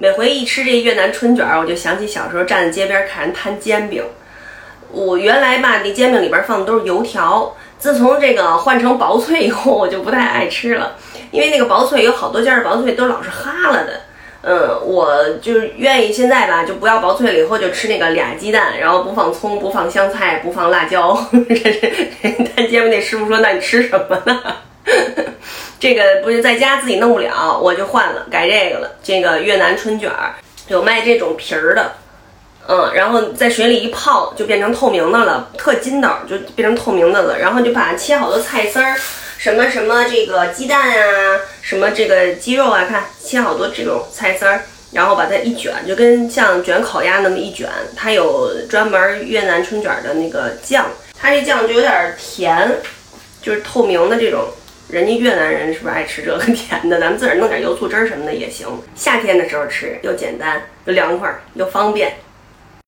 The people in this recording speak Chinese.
每回一吃这越南春卷，我就想起小时候站在街边看人摊煎饼。我原来吧，那煎饼里边放的都是油条，自从这个换成薄脆以后，我就不太爱吃了，因为那个薄脆有好多家的薄脆都老是哈了的。嗯，我就愿意现在吧，就不要薄脆了，以后就吃那个俩鸡蛋，然后不放葱，不放香菜，不放辣椒 这这。摊煎饼那师傅说：“那你吃什么呢？”这个不是在家自己弄不了，我就换了，改这个了。这个越南春卷儿有卖这种皮儿的，嗯，然后在水里一泡就变成透明的了，特筋道就变成透明的了。然后就把切好多菜丝儿，什么什么这个鸡蛋啊，什么这个鸡肉啊，看切好多这种菜丝儿，然后把它一卷，就跟像卷烤鸭那么一卷。它有专门越南春卷的那个酱，它这酱就有点甜，就是透明的这种。人家越南人是不是爱吃这个甜的？咱们自个儿弄点油醋汁儿什么的也行。夏天的时候吃，又简单又凉快又方便。